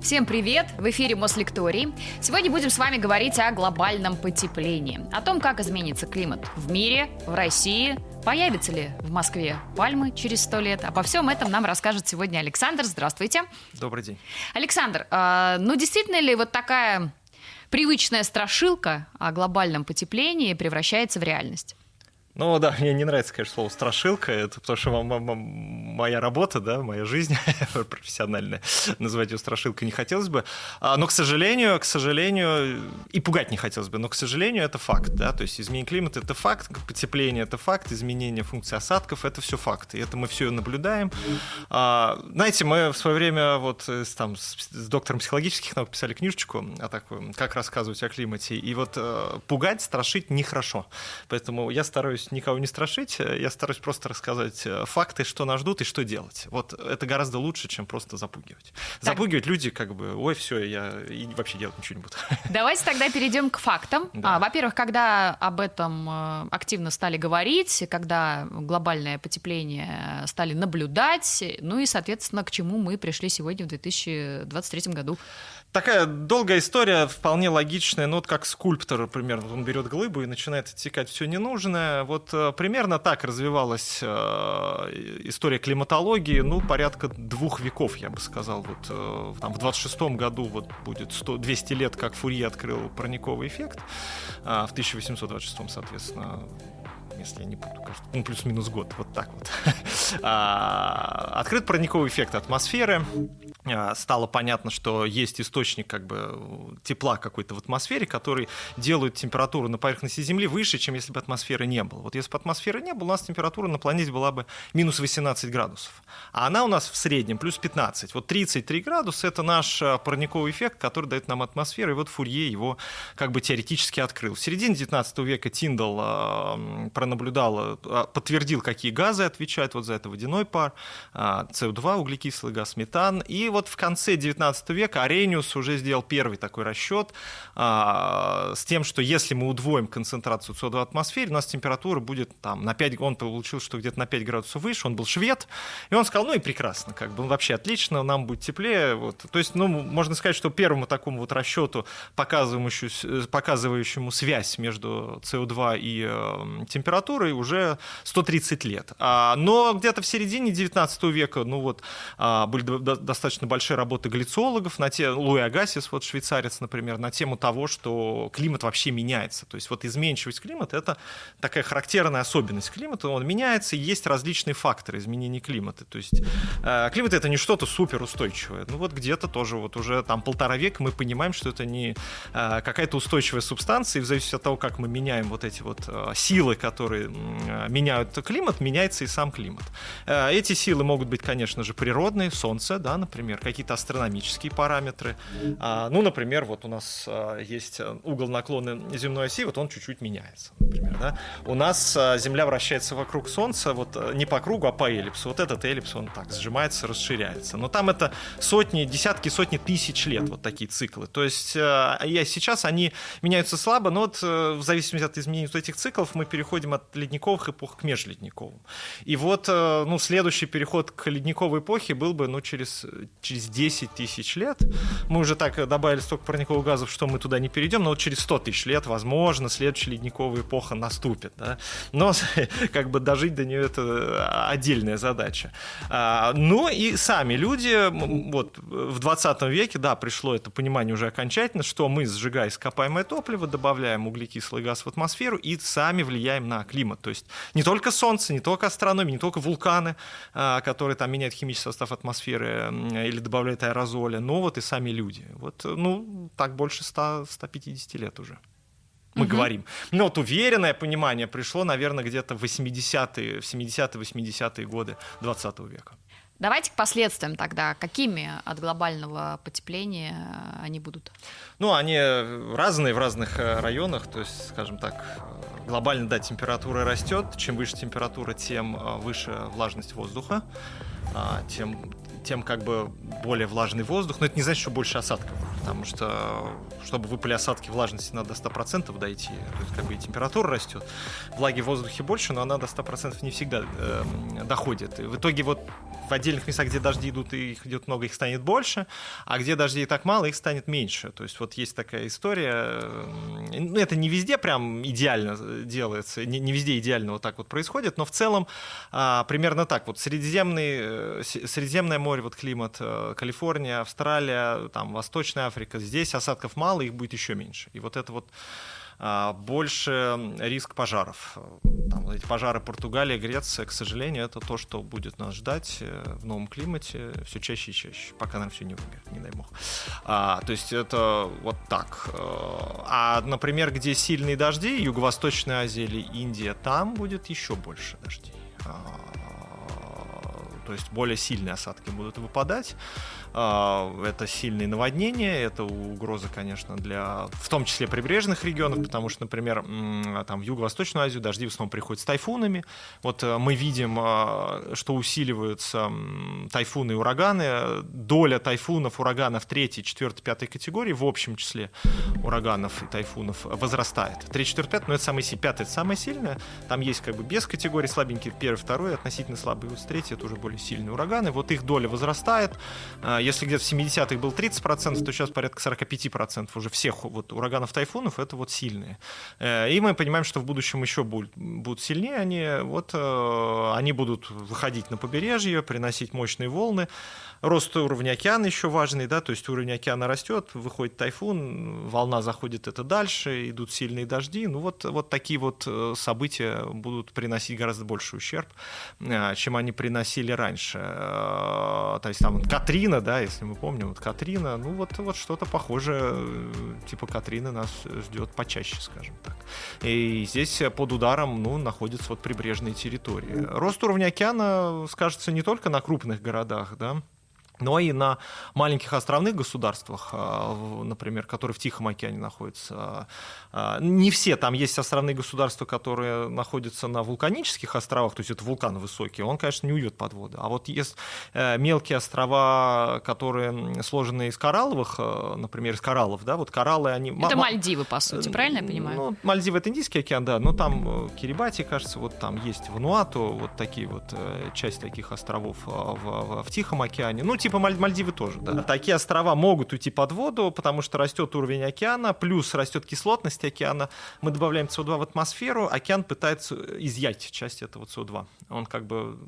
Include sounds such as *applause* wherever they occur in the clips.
Всем привет! В эфире Мослекторий. Сегодня будем с вами говорить о глобальном потеплении, о том, как изменится климат в мире, в России, появятся ли в Москве пальмы через сто лет. Обо всем этом нам расскажет сегодня Александр. Здравствуйте. Добрый день. Александр, э, ну действительно ли вот такая привычная страшилка о глобальном потеплении превращается в реальность? Ну да, *laughs* мне не нравится, конечно, слово страшилка, это потому что моя работа, да, моя жизнь *laughs* профессиональная, называть ее страшилкой не хотелось бы. А, но, к сожалению, к сожалению, и пугать не хотелось бы, но, к сожалению, это факт, да, то есть изменение климата – это факт, потепление – это факт, изменение функции осадков – это все факты, и это мы все наблюдаем. А, знаете, мы в свое время вот там с доктором психологических наук писали книжечку о такой, как рассказывать о климате, и вот э, пугать, страшить нехорошо, поэтому я стараюсь стараюсь никого не страшить, я стараюсь просто рассказать э, факты, что нас ждут и что делать. Вот это гораздо лучше, чем просто запугивать. Так. Запугивать люди как бы, ой, все, я и вообще делать ничего не буду. *laughs* Давайте тогда перейдем к фактам. Да. А, во-первых, когда об этом э, активно стали говорить, когда глобальное потепление стали наблюдать, ну и, соответственно, к чему мы пришли сегодня в 2023 году. Такая долгая история, вполне логичная, ну вот как скульптор, примерно, он берет глыбу и начинает отсекать все ненужное. Вот э, примерно так развивалась э, история климатологии, ну, порядка двух веков, я бы сказал. Вот э, там, в 26-м году вот будет 100, 200 лет, как Фурье открыл парниковый эффект, а в 1826-м, соответственно, если я не буду, кажется, ну, плюс-минус год, вот так вот. *laughs* А, открыт парниковый эффект атмосферы, а, стало понятно, что есть источник как бы тепла какой-то в атмосфере, который делает температуру на поверхности Земли выше, чем если бы атмосферы не было. Вот если бы атмосферы не было, у нас температура на планете была бы минус 18 градусов. А она у нас в среднем плюс 15. Вот 33 градуса – это наш а, парниковый эффект, который дает нам атмосфера, и вот Фурье его как бы теоретически открыл. В середине 19 века Тиндал пронаблюдал, подтвердил, какие газы отвечают вот за это водяной пар, СО2, углекислый газ, метан, и вот в конце 19 века Арениус уже сделал первый такой расчет а, с тем, что если мы удвоим концентрацию СО2 в атмосфере, у нас температура будет там на 5, он получил, что где-то на 5 градусов выше, он был швед, и он сказал, ну и прекрасно, как бы, ну, вообще отлично, нам будет теплее. Вот. То есть, ну, можно сказать, что первому такому вот расчету, показывающему, показывающему связь между СО2 и э, температурой, уже 130 лет. А, но где-то в середине 19 века, ну вот, а, были достаточно большие работы глициологов на те, Луи Агасис, вот швейцарец, например, на тему того, что климат вообще меняется. То есть вот изменчивость климата – это такая характерная особенность климата, он меняется, и есть различные факторы изменения климата. То есть э, климат – это не что-то суперустойчивое. Ну вот где-то тоже вот уже там полтора века мы понимаем, что это не какая-то устойчивая субстанция, и в зависимости от того, как мы меняем вот эти вот силы, которые э, меняют климат, меняется и сам климат. Э, эти силы могут быть, конечно же, природные, солнце, да, например, какие-то астрономические параметры. А, ну, например, вот у нас а, есть угол наклона земной оси, вот он чуть-чуть меняется, например. Да? У нас а, Земля вращается вокруг Солнца, вот не по кругу, а по эллипсу. Вот этот эллипс, он так сжимается, расширяется. Но там это сотни, десятки, сотни тысяч лет, вот такие циклы. То есть я сейчас они меняются слабо, но вот в зависимости от изменений вот этих циклов мы переходим от ледниковых эпох к межледниковым. И вот ну, следующий переход к ледниковой эпохе был бы ну, через через 10 тысяч лет, мы уже так добавили столько парниковых газов, что мы туда не перейдем, но вот через 100 тысяч лет, возможно, следующая ледниковая эпоха наступит. Да? Но *laughs* как бы дожить до нее это отдельная задача. А, ну и сами люди, вот в 20 веке, да, пришло это понимание уже окончательно, что мы, сжигая ископаемое топливо, добавляем углекислый газ в атмосферу и сами влияем на климат. То есть не только Солнце, не только астрономия, не только вулканы, а, которые там меняют химический состав атмосферы или добавляют аэрозоля, но вот и сами люди. Вот, ну, так больше 100, 150 лет уже мы угу. говорим. Но вот уверенное понимание пришло, наверное, где-то в 80-е, в 70-е, 80-е годы 20 века. Давайте к последствиям тогда. Какими от глобального потепления они будут? Ну, они разные в разных э, районах. То есть, скажем так, глобально, да, температура растет. Чем выше температура, тем э, выше влажность воздуха. А, тем тем как бы более влажный воздух, но это не значит, что больше осадков, потому что чтобы выпали осадки, влажности надо до 100% дойти, то есть как бы и температура растет, влаги в воздухе больше, но она до 100% не всегда э, доходит. И в итоге вот в отдельных местах, где дожди идут, и их идет много, их станет больше, а где дождей так мало, их станет меньше. То есть вот есть такая история. Ну, это не везде прям идеально делается, не, не везде идеально вот так вот происходит, но в целом а, примерно так. Вот Средиземный, Средиземное море, вот климат, Калифорния, Австралия, там Восточная Африка, здесь осадков мало, их будет еще меньше. И вот это вот больше риск пожаров. Там, эти пожары Португалия, Греция, к сожалению, это то, что будет нас ждать э, в новом климате все чаще и чаще, пока нам все не вымерет, не дай бог. А, то есть это вот так. Э, а, например, где сильные дожди, Юго-Восточная Азия или Индия, там будет еще больше дождей. А, то есть более сильные осадки будут выпадать. А, это сильные наводнения, это угроза, конечно, для, в том числе прибрежных регионов, потому что, например, там в Юго-Восточную Азию дожди в основном приходят с тайфунами. Вот э, мы видим, а, что усиливаются тайфуны и ураганы. Доля тайфунов, ураганов 3, 4, 5 категории в общем числе ураганов и тайфунов возрастает. 3, 4, 5, но это самый сильный. 5 это самое сильное. Там есть как бы без категории слабенькие, первый, второй, относительно слабый. Вот третий это уже более сильные ураганы. Вот их доля возрастает. А, если где-то в 70-х был 30%, то сейчас порядка 45% уже всех вот ураганов, тайфунов это вот сильные. Э, и мы понимаем, что в будущем еще будут, будут сильнее они. Вот э, они будут выходить на побережье, приносить мощные волны. Рост уровня океана еще важный, да, то есть уровень океана растет, выходит тайфун, волна заходит это дальше, идут сильные дожди. Ну вот, вот такие вот э, события будут приносить гораздо больше ущерб, чем они приносили раньше. То есть там Катрина, да, если мы помним, вот Катрина, ну вот, вот что-то похожее, э, типа Катрины нас ждет почаще, скажем так. И здесь под ударом, ну, находятся вот прибрежные территории. Рост уровня океана скажется не только на крупных городах, да, но и на маленьких островных государствах, а, например, которые в Тихом океане находятся. А, не все, там есть островные государства, которые находятся на вулканических островах, то есть это вулкан высокий, он, конечно, не уйдет под воду. А вот есть э, мелкие острова, которые сложены из коралловых, э, например, из кораллов, да, вот кораллы, они... Это Мальдивы, по сути, э, правильно я понимаю? Ну, Мальдивы — это Индийский океан, да, но там Кирибати, кажется, вот там есть Вануату, вот такие вот, часть таких островов в, в, в Тихом океане. Ну, типа типа Мальдивы тоже, да. Такие острова могут уйти под воду, потому что растет уровень океана, плюс растет кислотность океана. Мы добавляем СО2 в атмосферу, океан пытается изъять часть этого СО2. Он как бы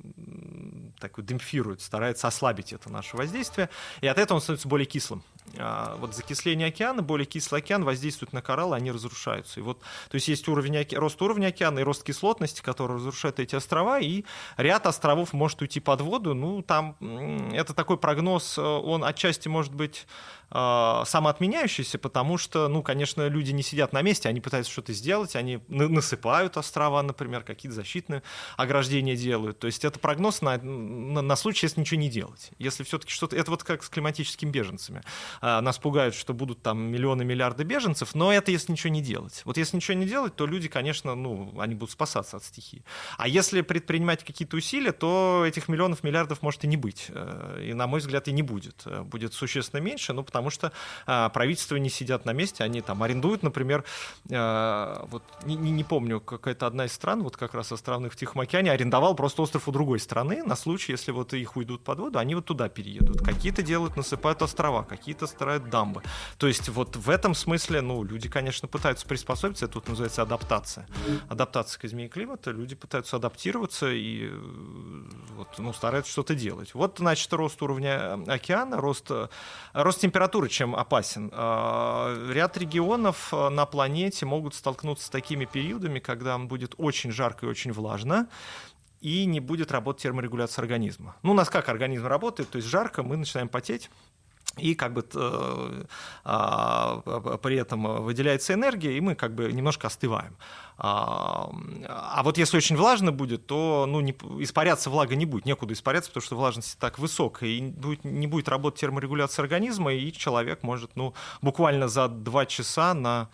так демпфирует, старается ослабить это наше воздействие, и от этого он становится более кислым. А вот закисление океана, более кислый океан воздействует на кораллы, они разрушаются. И вот, то есть есть уровень, рост уровня океана и рост кислотности, который разрушает эти острова, и ряд островов может уйти под воду. Ну, там это такой прогноз, э, он отчасти может быть э, самоотменяющийся, потому что, ну, конечно, люди не сидят на месте, они пытаются что-то сделать, они насыпают острова, например, какие-то защитные ограждения делают. То есть это прогноз на, на, на случай, если ничего не делать. Если все-таки что-то... Это вот как с климатическими беженцами. Э, нас пугают, что будут там миллионы, миллиарды беженцев, но это если ничего не делать. Вот если ничего не делать, то люди, конечно, ну, они будут спасаться от стихии. А если предпринимать какие-то усилия, то этих миллионов, миллиардов может и не быть. И, на мой взгляд, и не будет. Э, будет существенно меньше, ну, потому что правительства не сидят на месте, они там арендуют, например, вот не, не, помню, какая-то одна из стран, вот как раз островных в Тихом океане, арендовал просто остров у другой страны на случай, если вот их уйдут под воду, они вот туда переедут. Какие-то делают, насыпают острова, какие-то строят дамбы. То есть вот в этом смысле, ну, люди, конечно, пытаются приспособиться, тут называется адаптация. Адаптация к изменению климата, люди пытаются адаптироваться и вот, ну, стараются что-то делать. Вот, значит, рост уровня океана, рост, рост температуры чем опасен. А, ряд регионов на планете могут столкнуться с такими периодами, когда будет очень жарко и очень влажно, и не будет работать терморегуляция организма. Ну, у нас как организм работает, то есть жарко, мы начинаем потеть, и как бы э, а, при этом выделяется энергия, и мы как бы немножко остываем. А, а вот если очень влажно будет, то ну, не, испаряться влага не будет, некуда испаряться, потому что влажность так высокая, и будет, не будет работать терморегуляция организма, и человек может ну, буквально за два часа на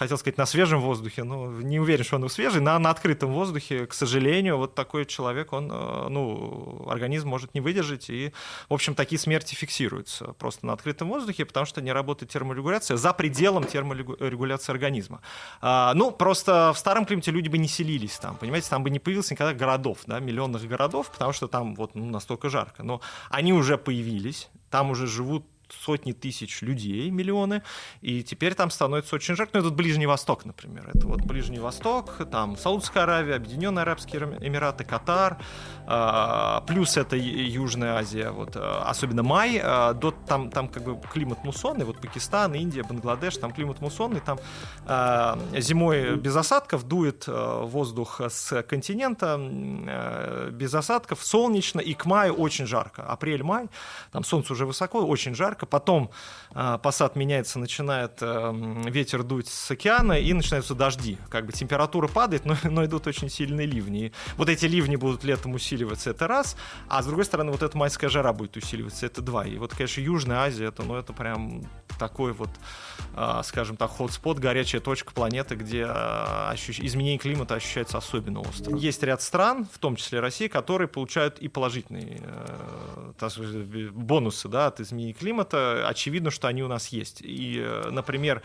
хотел сказать, на свежем воздухе, но не уверен, что он свежий, на, на открытом воздухе, к сожалению, вот такой человек, он, э, ну, организм может не выдержать, и, в общем, такие смерти фиксируются просто на открытом воздухе, потому что не работает терморегуляция за пределом терморегуляции организма. А, ну, просто в старом климате люди бы не селились там, понимаете, там бы не появилось никогда городов, да, миллионных городов, потому что там вот ну, настолько жарко, но они уже появились, там уже живут сотни тысяч людей, миллионы, и теперь там становится очень жарко. Ну, это Ближний Восток, например. Это вот Ближний Восток, там Саудовская Аравия, Объединенные Арабские Эмираты, Катар, а, плюс это Южная Азия, вот, а, особенно май, а, до, там, там как бы климат муссонный, вот Пакистан, Индия, Бангладеш, там климат муссонный, там зимой без осадков дует воздух с континента, без осадков, солнечно, и к маю очень жарко. Апрель-май, там солнце уже высоко, очень жарко, жарко, потом э, посад меняется, начинает э, ветер дуть с океана и начинаются дожди. Как бы температура падает, но, но идут очень сильные ливни. И вот эти ливни будут летом усиливаться, это раз, а с другой стороны вот эта майская жара будет усиливаться, это два. И вот, конечно, Южная Азия, это, ну, это прям такой вот, э, скажем так, ход-спот, горячая точка планеты, где э, ощущ... изменение климата ощущается особенно остро. Есть ряд стран, в том числе Россия, которые получают и положительные э, бонусы да, от изменения климата, климата, очевидно, что они у нас есть. И, э, например,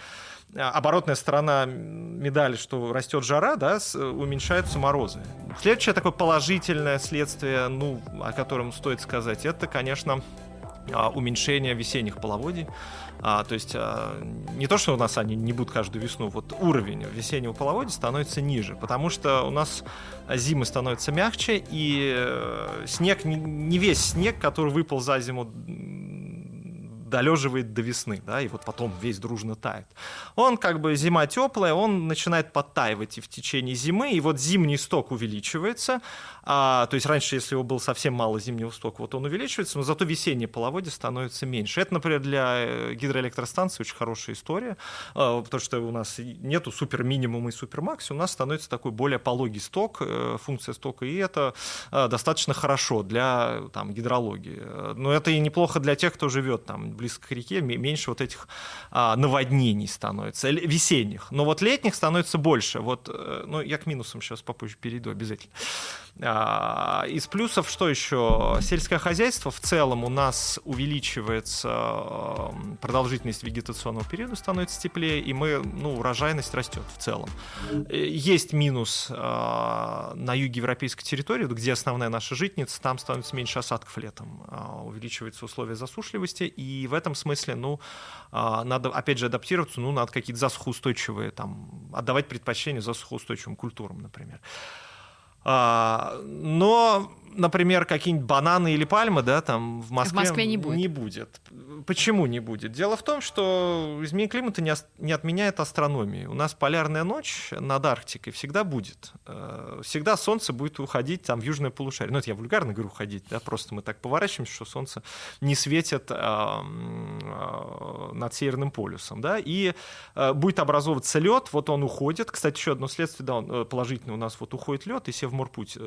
оборотная сторона медали, что растет жара, да, уменьшаются морозы. Следующее такое положительное следствие, ну, о котором стоит сказать, это, конечно, а, уменьшение весенних половодий. А, то есть а, не то, что у нас они не будут каждую весну, вот уровень весеннего половодья становится ниже, потому что у нас зимы становятся мягче, и э, снег, не весь снег, который выпал за зиму долеживает до весны, да, и вот потом весь дружно тает. Он как бы зима теплая, он начинает подтаивать и в течение зимы, и вот зимний сток увеличивается, а, то есть раньше, если его было совсем мало зимнего стока, вот он увеличивается, но зато весеннее половодье становится меньше. Это, например, для э, гидроэлектростанции очень хорошая история, а, потому что у нас нету супер минимума и супер максимум, у нас становится такой более пологий сток, э, функция стока, и это а, достаточно хорошо для там, гидрологии. Но это и неплохо для тех, кто живет там близко к реке, меньше вот этих а, наводнений становится, весенних. Но вот летних становится больше. Вот, э, ну, я к минусам сейчас попозже перейду обязательно. А, из плюсов что еще? Сельское хозяйство в целом у нас увеличивается продолжительность вегетационного периода, становится теплее, и мы, ну, урожайность растет в целом. Э, есть минус а, на юге европейской территории, где основная наша житница, там становится меньше осадков летом, увеличиваются условия засушливости, и в этом смысле, ну, надо, опять же, адаптироваться, ну, надо какие-то засухоустойчивые, там, отдавать предпочтение засухоустойчивым культурам, например. А, но например, какие-нибудь бананы или пальмы, да, там в Москве, в Москве не, будет. не будет. Почему не будет? Дело в том, что изменение климата не, не отменяет астрономии. У нас полярная ночь над Арктикой всегда будет. Э, всегда солнце будет уходить там в южное полушарие. Ну, это я вульгарно говорю уходить, да, просто мы так поворачиваемся, что солнце не светит а, а, над Северным полюсом, да, и а, будет образовываться лед, вот он уходит. Кстати, еще одно следствие, да, он, положительное у нас вот уходит лед, и Севморпуть,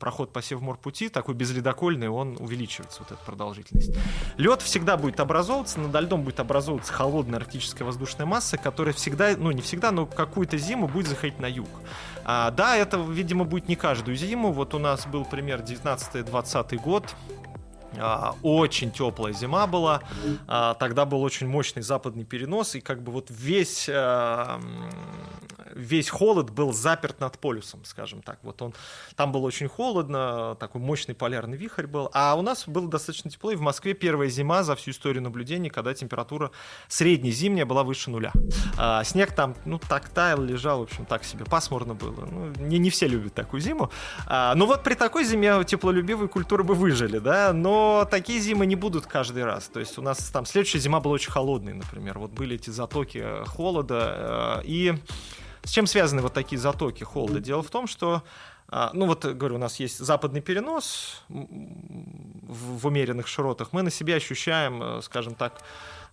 проход проход по Севморпути, такой безледокольный, он увеличивается, вот эта продолжительность. Лед всегда будет образовываться, над льдом будет образовываться холодная арктическая воздушная масса, которая всегда, ну не всегда, но какую-то зиму будет заходить на юг. А, да, это, видимо, будет не каждую зиму. Вот у нас был пример 19-20 год, а, очень теплая зима была, а, тогда был очень мощный западный перенос, и как бы вот весь, а, весь холод был заперт над полюсом, скажем так. Вот он, там было очень холодно, такой мощный полярный вихрь был, а у нас было достаточно тепло, и в Москве первая зима за всю историю наблюдений, когда температура средняя зимняя была выше нуля. Снег там, ну, так таял, лежал, в общем, так себе, пасмурно было. Ну, не, не все любят такую зиму. Но вот при такой зиме теплолюбивые культуры бы выжили, да, но такие зимы не будут каждый раз. То есть у нас там следующая зима была очень холодной, например. Вот были эти затоки холода. Э, и с чем связаны вот такие затоки холода? Дело в том, что ну вот, говорю, у нас есть западный перенос в умеренных широтах. Мы на себе ощущаем, э, скажем так,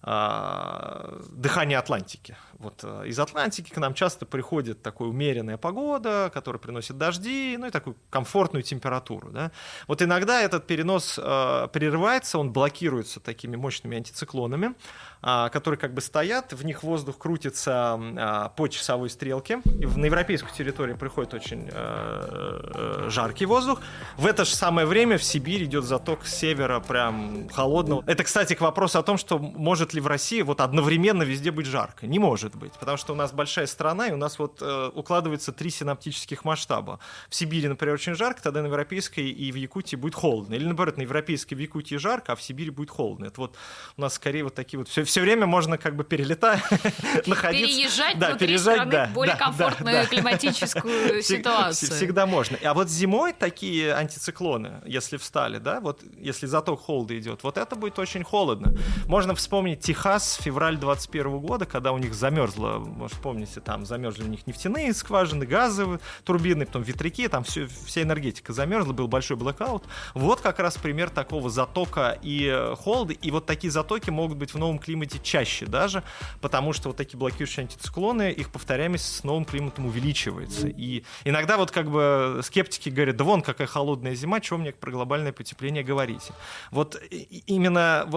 а, дыхание Атлантики. Вот э, из Атлантики к нам часто приходит такая умеренная погода, которая приносит дожди, ну и такую комфортную температуру. Да? Вот иногда этот перенос э, прерывается, он блокируется такими мощными антициклонами, э, которые как бы стоят, в них воздух крутится э, по часовой стрелке. И на европейскую территорию приходит очень э, э, жаркий воздух. В это же самое время в Сибирь идет заток с севера прям холодного. Это, кстати, к вопросу о том, что может ли в России вот одновременно везде быть жарко. Не может быть, потому что у нас большая страна, и у нас вот э, укладывается три синаптических масштаба. В Сибири, например, очень жарко, тогда на Европейской и в Якутии будет холодно. Или, наоборот, на Европейской в Якутии жарко, а в Сибири будет холодно. Это вот у нас скорее вот такие вот... Все, все время можно как бы перелетать, *laughs* находиться... Переезжать да, внутри переезжать, страны да, более да, комфортную да, климатическую ситуацию. Всегда можно. А вот зимой такие антициклоны, если встали, да, вот если заток холода идет, вот это будет очень холодно. Можно вспомнить Техас, февраль 21 года, когда у них замерз замерзло, может, помните, там замерзли у них нефтяные скважины, газовые турбины, потом ветряки, там все, вся энергетика замерзла, был большой блэкаут. Вот как раз пример такого затока и холода, и вот такие затоки могут быть в новом климате чаще даже, потому что вот такие блокирующие антициклоны, их повторяемость с новым климатом увеличивается. И иногда вот как бы скептики говорят, да вон какая холодная зима, чего мне про глобальное потепление говорите? Вот именно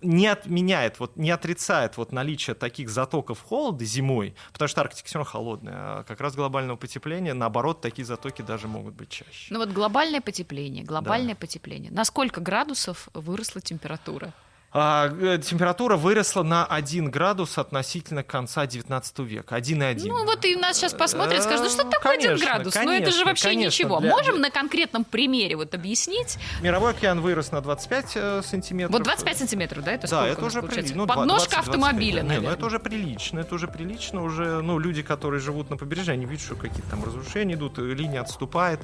не отменяет, вот не отрицает вот наличие таких затоков холода, холода зимой, потому что Арктика все равно холодная, а как раз глобального потепления, наоборот, такие затоки даже могут быть чаще. Ну вот глобальное потепление, глобальное да. потепление. На сколько градусов выросла температура? А, э, температура выросла на 1 градус относительно конца 19 века. 1,1. Ну вот и нас сейчас посмотрят и скажут, ну что такое конечно, 1 градус? Конечно, ну это же вообще конечно, ничего. Для... Можем на конкретном примере вот объяснить? Мировой океан вырос на 25 э, сантиметров. Вот 25 сантиметров, да? Это да, это уже прилично. Ну, Подножка 20, автомобиля, 25, да. Не, ну это уже прилично, это уже прилично. Уже, ну, люди, которые живут на побережье, они видят, что какие-то там разрушения идут, линия отступает.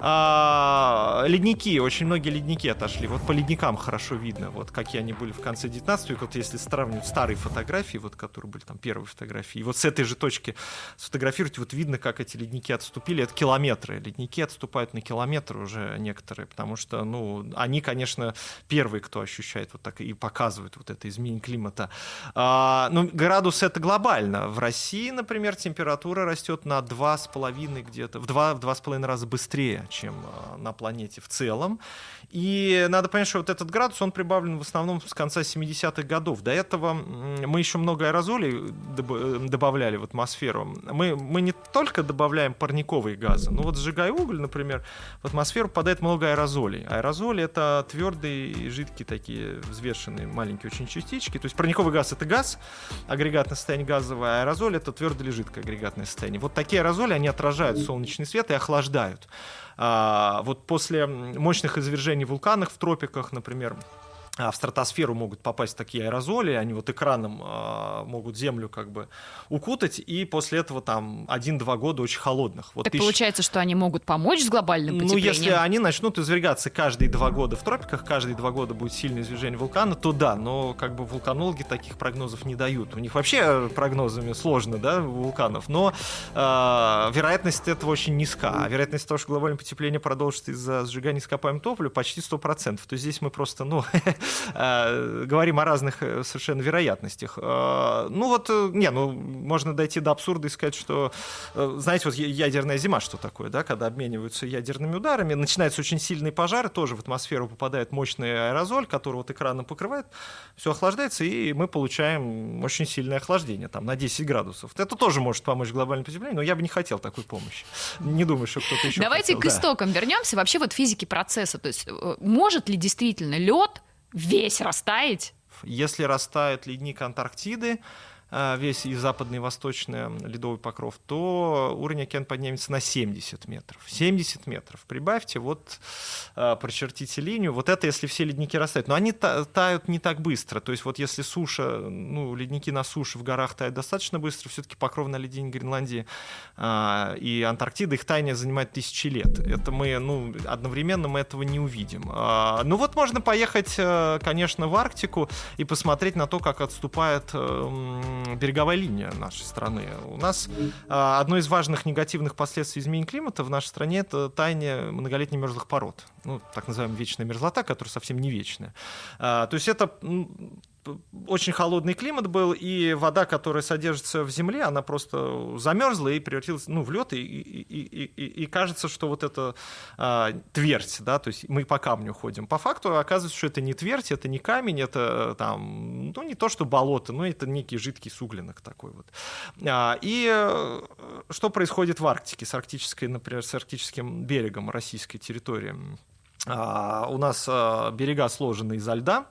А, ледники, очень многие ледники отошли. Вот по ледникам хорошо видно, вот какие они были в конце 19 века, вот если сравнивать старые фотографии, вот которые были там первые фотографии, и вот с этой же точки сфотографировать, вот видно, как эти ледники отступили, это километры. Ледники отступают на километры уже некоторые, потому что, ну, они, конечно, первые, кто ощущает вот так и показывают вот это изменение климата. А, ну, градус это глобально. В России, например, температура растет на 2,5 где-то, в 2-2,5 раза быстрее, чем а, на планете в целом. И надо понять, что вот этот градус, он прибавлен в основном с конца 70-х годов. До этого мы еще много аэрозолей добавляли в атмосферу. Мы, мы не только добавляем парниковые газы, но вот сжигая уголь, например, в атмосферу попадает много аэрозолей. Аэрозоли — это твердые и жидкие такие взвешенные маленькие очень частички. То есть парниковый газ — это газ, агрегатное состояние газовое, а аэрозоль — это твердое или жидкое агрегатное состояние. Вот такие аэрозоли, они отражают солнечный свет и охлаждают. А, вот после мощных извержений вулканов в тропиках, например, в стратосферу могут попасть такие аэрозоли, они вот экраном э, могут Землю как бы укутать, и после этого там один-два года очень холодных. Вот так тысяч... получается, что они могут помочь с глобальным потеплением? Ну, если они начнут извергаться каждые два года в тропиках, каждые два года будет сильное извержение вулкана, то да, но как бы вулканологи таких прогнозов не дают. У них вообще прогнозами сложно, да, вулканов, но э, вероятность этого очень низка. А вероятность того, что глобальное потепление продолжится из-за сжигания ископаемого топлива, почти 100%. То есть здесь мы просто, ну, *laughs* говорим о разных э, совершенно вероятностях. Э, ну вот, не, ну можно дойти до абсурда и сказать, что, знаете, вот ядерная зима, что такое, да, когда обмениваются ядерными ударами, начинается очень сильный пожар, тоже в атмосферу попадает мощный аэрозоль, который вот экраном покрывает, все охлаждается, и мы получаем очень сильное охлаждение, там, на 10 градусов. Это тоже может помочь глобальному потеплению, но я бы не хотел такой помощи. Не думаю, что кто-то еще Давайте хотел, к истокам да. вернемся. Вообще вот физики процесса. То есть может ли действительно лед весь растаять? Если растает ледник Антарктиды, весь и западный, и восточный ледовый покров, то уровень океана поднимется на 70 метров. 70 метров. Прибавьте, вот э, прочертите линию. Вот это если все ледники растают. Но они тают не так быстро. То есть вот если суша, ну, ледники на суше в горах тают достаточно быстро, все-таки покров на ледине Гренландии э, и Антарктиды, их таяние занимает тысячи лет. Это мы, ну, одновременно мы этого не увидим. Ну вот можно поехать, конечно, в Арктику и посмотреть на то, как отступает береговая линия нашей страны. У нас а, одно из важных негативных последствий изменения климата в нашей стране это таяние многолетних мерзлых пород. Ну, так называемая вечная мерзлота, которая совсем не вечная. А, то есть это очень холодный климат был, и вода, которая содержится в земле, она просто замерзла и превратилась ну, в лед, и, и, и, и, и кажется, что вот это а, твердь, да, то есть мы по камню ходим. По факту оказывается, что это не твердь, это не камень, это там, ну не то, что болото, но это некий жидкий суглинок такой вот. А, и э, что происходит в Арктике, с арктической, например, с арктическим берегом российской территории? А, у нас а, берега сложены изо льда,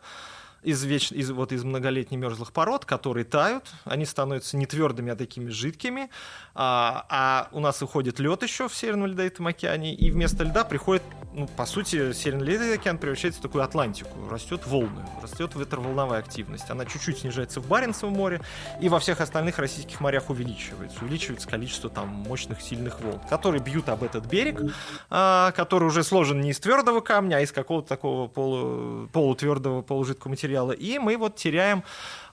из, веч... из, вот, из многолетних мерзлых пород, которые тают, они становятся не твердыми, а такими жидкими, а, а у нас уходит лед еще в Северном Ледовитом океане, и вместо льда приходит, ну, по сути, Северный Ледовитый океан превращается в такую Атлантику, растет волны, растет ветроволновая активность, она чуть-чуть снижается в Баренцевом море, и во всех остальных российских морях увеличивается, увеличивается количество там мощных, сильных волн, которые бьют об этот берег, а, который уже сложен не из твердого камня, а из какого-то такого полу, полутвердого, полужидкого материала, материала, и мы вот теряем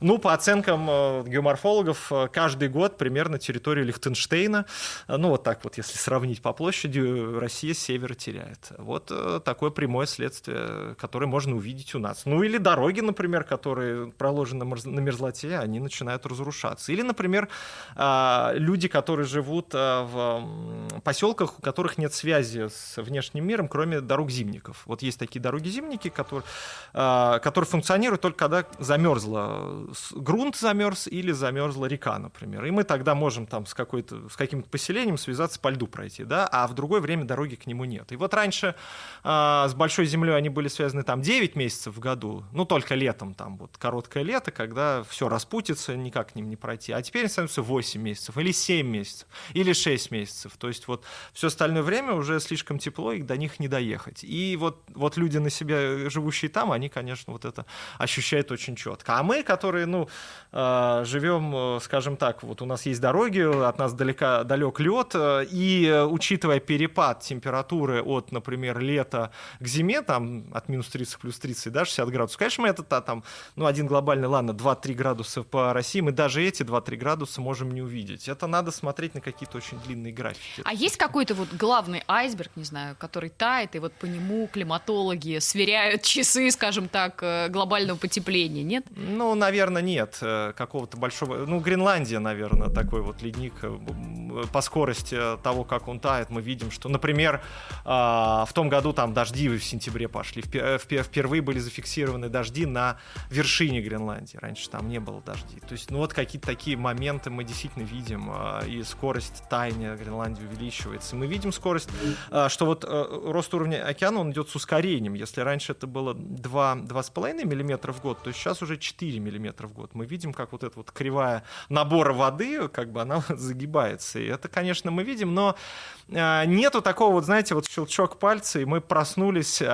ну, по оценкам э, геоморфологов, э, каждый год примерно территорию Лихтенштейна, э, ну, вот так вот, если сравнить по площади, Россия с севера теряет. Вот такое прямое следствие, которое можно увидеть у нас. Ну, или дороги, например, которые проложены на мерзлоте, они начинают разрушаться. Или, например, люди, которые живут в поселках, у которых нет связи с внешним миром, кроме дорог зимников. Вот есть такие дороги-зимники, которые, которые функционируют только когда замерзла грунт замерз или замерзла река, например. И мы тогда можем там с, какой-то, с каким-то поселением связаться по льду пройти, да, а в другое время дороги к нему нет. И вот раньше э, с Большой Землей они были связаны там 9 месяцев в году, ну только летом там вот короткое лето, когда все распутится, никак к ним не пройти. А теперь они становятся 8 месяцев или 7 месяцев или 6 месяцев. То есть вот все остальное время уже слишком тепло, и до них не доехать. И вот, вот люди на себе, живущие там, они, конечно, вот это ощущают очень четко. А мы, которые ну, а, живем, э, скажем так, вот у нас есть дороги, от нас далека, далек лед, э, и э, учитывая перепад температуры от, например, лета к зиме, там от минус 30 плюс 30, да, 60 градусов, конечно, мы это там, ну, один глобальный, ладно, 2-3 градуса по России, мы даже эти 2-3 градуса можем не увидеть. Это надо смотреть на какие-то очень длинные графики. А есть какой-то вот главный айсберг, не знаю, который тает, и вот по нему климатологи сверяют часы, скажем так, глобального потепления, нет? Ну, наверное, нет э, какого-то большого... Ну, Гренландия, наверное, такой вот ледник. Э, по скорости того, как он тает, мы видим, что, например, а, в том году там дожди в сентябре пошли. Э, впервые были зафиксированы дожди на вершине Гренландии. Раньше там не было дождей. То есть, ну вот какие-то такие моменты мы действительно видим. А, и скорость таяния Гренландии увеличивается. Мы видим скорость, а, что вот рост уровня океана, он идет с ускорением. Если раньше это было 2-2,5 мм в год, то сейчас уже 4 мм в год. Мы видим, как вот эта вот кривая набора воды, как бы она *laughs* загибается. И это, конечно, мы видим, но э, нету такого, вот знаете, вот щелчок пальца, и мы проснулись э,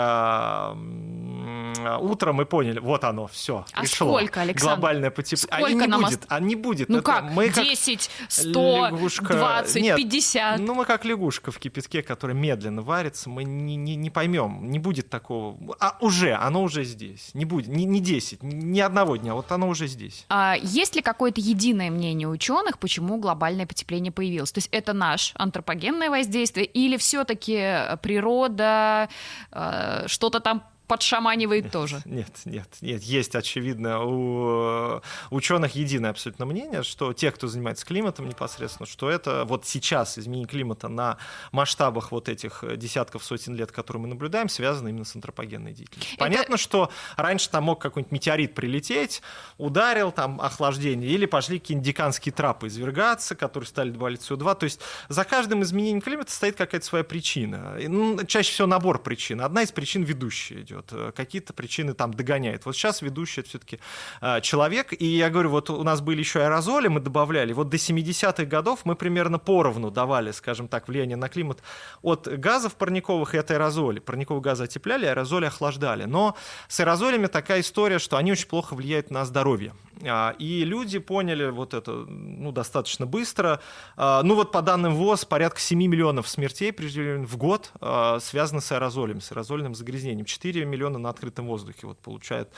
утром и поняли, вот оно, все, а пришло. сколько, Александр? Глобальное потепление. Сколько а не нам будет, ост... а не будет. Ну это как, мы 10, 100, лягушка... 20, Нет, 50? Ну мы как лягушка в кипятке, которая медленно варится, мы не, не, не поймем, не будет такого. А уже, оно уже здесь. Не будет, не, не 10, ни одного дня, вот оно уже здесь. А есть ли какое-то единое мнение ученых, почему глобальное потепление появилось? То есть это наш антропогенное воздействие или все-таки природа э, что-то там подшаманивает тоже. Нет, нет, нет. Есть, очевидно, у ученых единое абсолютно мнение, что те, кто занимается климатом непосредственно, что это вот сейчас изменение климата на масштабах вот этих десятков, сотен лет, которые мы наблюдаем, связано именно с антропогенной деятельностью. Это... Понятно, что раньше там мог какой-нибудь метеорит прилететь, ударил, там охлаждение, или пошли какие-нибудь деканские трапы извергаться, которые стали добавлять СО2. То есть за каждым изменением климата стоит какая-то своя причина. Ну, чаще всего набор причин. Одна из причин ведущая идет идет, э, какие-то причины там догоняет. Вот сейчас ведущий это все-таки э, человек, и я говорю, вот у нас были еще аэрозоли, мы добавляли, вот до 70-х годов мы примерно поровну давали, скажем так, влияние на климат от газов парниковых и от аэрозолей. Парниковые газы отепляли, аэрозоли охлаждали. Но с аэрозолями такая история, что они очень плохо влияют на здоровье. А, и люди поняли вот это ну, достаточно быстро. А, ну вот по данным ВОЗ, порядка 7 миллионов смертей в год а, связаны с аэрозолем, с аэрозольным загрязнением. 4 миллиона на открытом воздухе вот получают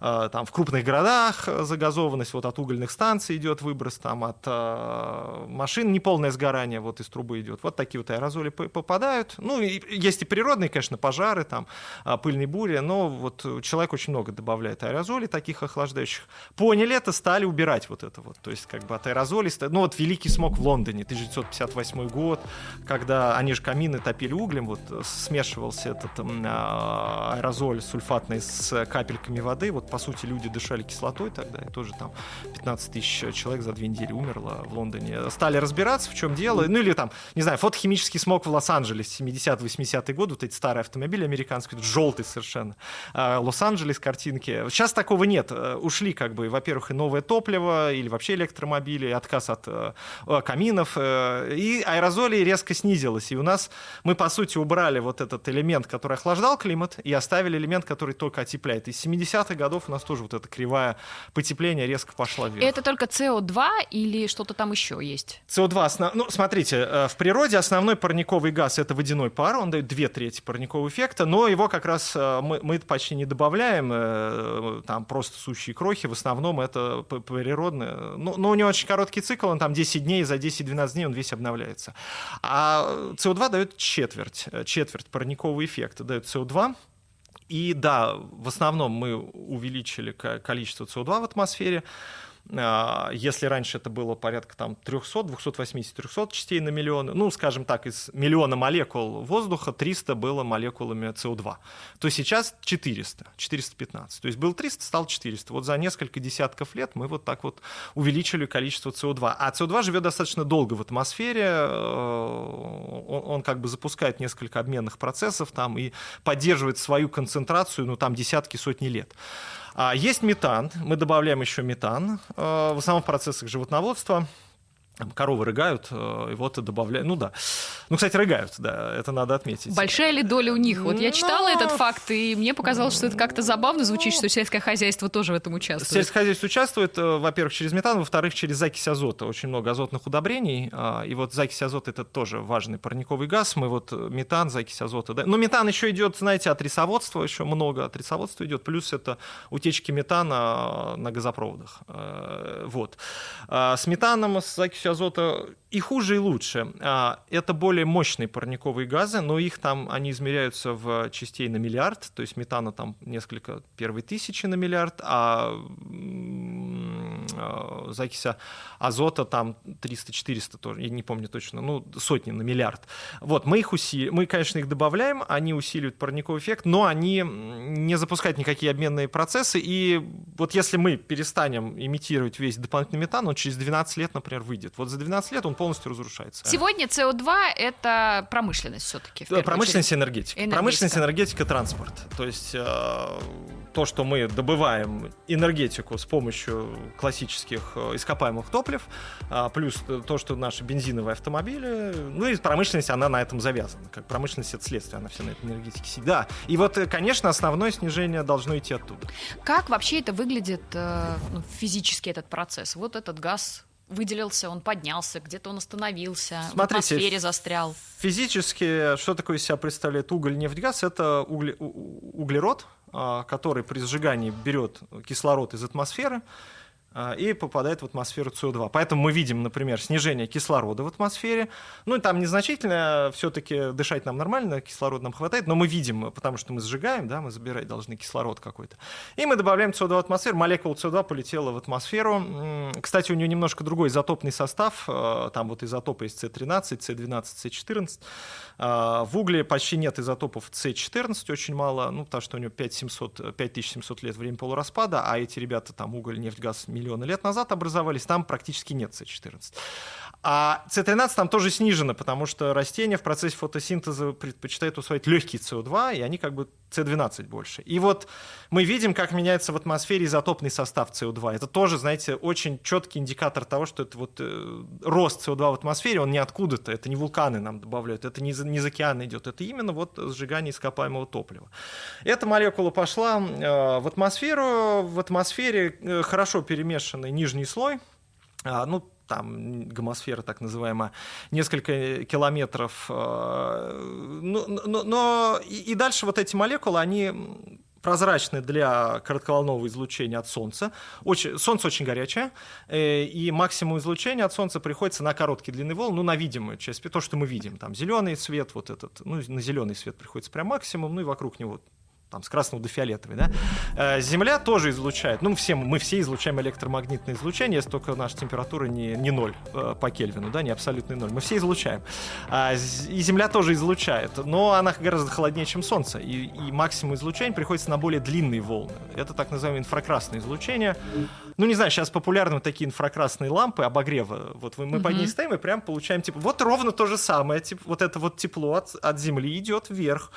Э, там в крупных городах загазованность, вот от угольных станций идет выброс, там от э, машин неполное сгорание вот из трубы идет. Вот такие вот аэрозоли попадают. Ну, и есть и природные, конечно, пожары, там э, пыльные бури, но вот человек очень много добавляет аэрозолей таких охлаждающих. Поняли это, стали убирать вот это вот. То есть как бы от аэрозолей, ну вот великий смог в Лондоне, 1958 год, когда они же камины топили углем, вот смешивался этот аэрозоль сульфатный с капельками воды, вот по сути, люди дышали кислотой тогда, и тоже там 15 тысяч человек за две недели умерло в Лондоне. Стали разбираться, в чем дело. Ну или там, не знаю, фотохимический смог в Лос-Анджелесе 70-80-е годы, вот эти старые автомобили американские, желтый совершенно. А, Лос-Анджелес картинки. Сейчас такого нет. Ушли как бы, во-первых, и новое топливо, или вообще электромобили, отказ от э, каминов, э, и аэрозолей резко снизилось. И у нас мы, по сути, убрали вот этот элемент, который охлаждал климат, и оставили элемент, который только отепляет. Из 70-х годов у нас тоже вот эта кривая потепления резко пошла вверх. Это только СО2 или что-то там еще есть? СО2, основ... ну, смотрите, э, в природе основной парниковый газ — это водяной пар, он дает две трети парникового эффекта, но его как раз э, мы, мы почти не добавляем, э, там просто сущие крохи, в основном это природное. Ну, но у него очень короткий цикл, он там 10 дней, за 10-12 дней он весь обновляется. А СО2 дает четверть, четверть парникового эффекта, дает СО2, и да, в основном мы увеличили количество СО2 в атмосфере, если раньше это было порядка там 300, 280, 300 частей на миллион, ну, скажем так, из миллиона молекул воздуха 300 было молекулами СО2, то сейчас 400, 415. То есть был 300, стал 400. Вот за несколько десятков лет мы вот так вот увеличили количество СО2. А СО2 живет достаточно долго в атмосфере, э, он, он как бы запускает несколько обменных процессов там и поддерживает свою концентрацию, ну, там десятки, сотни лет. А есть метан, мы добавляем еще метан, э, в в процессах животноводства коровы рыгают, э, и вот добавляют. Ну да. Ну, кстати, рыгают, да, это надо отметить. Большая ли доля у них? Вот я читала Но... этот факт, и мне показалось, что это как-то забавно звучит, что сельское хозяйство тоже в этом участвует. Сельское хозяйство участвует, э, во-первых, через метан, во-вторых, через закись азота. Очень много азотных удобрений, а, и вот закись азота это тоже важный парниковый газ. Мы вот э, метан, закись азота. Да. Но метан еще идет, знаете, от рисоводства еще много, от рисоводства идет, плюс это утечки метана на газопроводах. Вот. А с метаном, с закисью азота и хуже, и лучше. А, это более мощные парниковые газы, но их там, они измеряются в частей на миллиард, то есть метана там несколько первой тысячи на миллиард, а закися азота там 300-400 тоже, я не помню точно, ну, сотни на миллиард. Вот, мы их усили... мы, конечно, их добавляем, они усиливают парниковый эффект, но они не запускают никакие обменные процессы, и вот если мы перестанем имитировать весь дополнительный метан, он через 12 лет, например, выйдет. Вот за 12 лет он полностью разрушается. Сегодня СО2 — это промышленность все-таки. Промышленность и энергетика. Промышленность, энергетика, транспорт. То есть э, то, что мы добываем энергетику с помощью классических э, ископаемых топлив, э, плюс то, что наши бензиновые автомобили, ну и промышленность, она на этом завязана. Как промышленность — это следствие, она все на этой энергетике сидит. Да, и вот, конечно, основное снижение должно идти оттуда. Как вообще это выглядит ну, физически, этот процесс? Вот этот газ выделился, он поднялся, где-то он остановился, Смотрите, в атмосфере застрял. Физически, что такое из себя представляет уголь, нефть, газ? Это угле, углерод, а, который при сжигании берет кислород из атмосферы, а, и попадает в атмосферу СО2. Поэтому мы видим, например, снижение кислорода в атмосфере. Ну, там незначительно, все-таки дышать нам нормально, кислорода нам хватает, но мы видим, потому что мы сжигаем, да, мы забирать должны кислород какой-то. И мы добавляем СО2 в атмосферу, молекула СО2 полетела в атмосферу. Кстати, у нее немножко другой изотопный состав, а, там вот изотопы есть С13, С12, С14. В угле почти нет изотопов С14, очень мало, ну, потому что у него 5700, 5700 лет время полураспада, а эти ребята, там уголь, нефть, газ, миллион миллиона лет назад образовались, там практически нет С14. А С13 там тоже снижено, потому что растения в процессе фотосинтеза предпочитают усваивать легкий СО2, и они как бы С12 больше. И вот мы видим, как меняется в атмосфере изотопный состав СО2. Это тоже, знаете, очень четкий индикатор того, что это вот э, рост СО2 в атмосфере, он не откуда-то, это не вулканы нам добавляют, это не не из океана идет, это именно вот сжигание ископаемого топлива. Эта молекула пошла э, в атмосферу, в атмосфере э, хорошо перемешивается замешанный нижний слой, а, ну, там гомосфера так называемая, несколько километров. Но, но, но и, дальше вот эти молекулы, они прозрачны для коротковолнового излучения от Солнца. Очень, солнце очень горячее, э, и максимум излучения от Солнца приходится на короткие длинные волны, ну, на видимую часть, то, что мы видим. Там зеленый свет, вот этот, ну, на зеленый свет приходится прям максимум, ну и вокруг него там, с красного до фиолетовой, да? Э, Земля тоже излучает, ну, все, мы все излучаем электромагнитное излучение, если только наша температура не, не ноль э, по Кельвину, да, не абсолютный ноль. Мы все излучаем. А, и Земля тоже излучает, но она гораздо холоднее, чем Солнце, и, и максимум излучения приходится на более длинные волны. Это так называемое инфракрасное излучение. Ну, не знаю, сейчас популярны такие инфракрасные лампы обогрева. Вот мы mm-hmm. под ней стоим и прям получаем тепло. Вот ровно то же самое. Тип, вот это вот тепло от, от Земли идет вверх.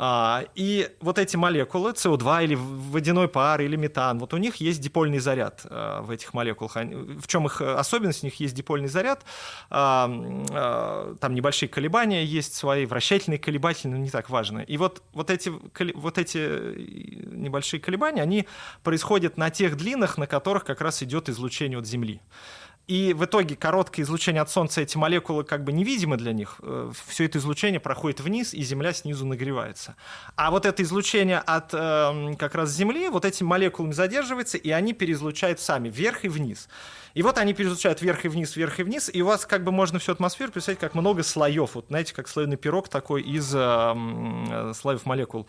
А, и вот эти молекулы, СО2 или водяной пар, или метан, вот у них есть дипольный заряд а, в этих молекулах. В чем их особенность? У них есть дипольный заряд, а, там небольшие колебания есть свои, вращательные колебатели, но не так важно. И вот, вот, эти, вот эти небольшие колебания, они происходят на тех длинах, на которых как раз идет излучение от Земли. И в итоге короткое излучение от Солнца, эти молекулы как бы невидимы для них. Э, Все это излучение проходит вниз, и Земля снизу нагревается. А вот это излучение от э, как раз Земли, вот этими молекулами задерживается, и они переизлучают сами вверх и вниз. И вот они переизлучают вверх и вниз, вверх и вниз, и у вас как бы можно всю атмосферу представить как много слоев. Вот знаете, как слоеный пирог такой из э, э, слоев молекул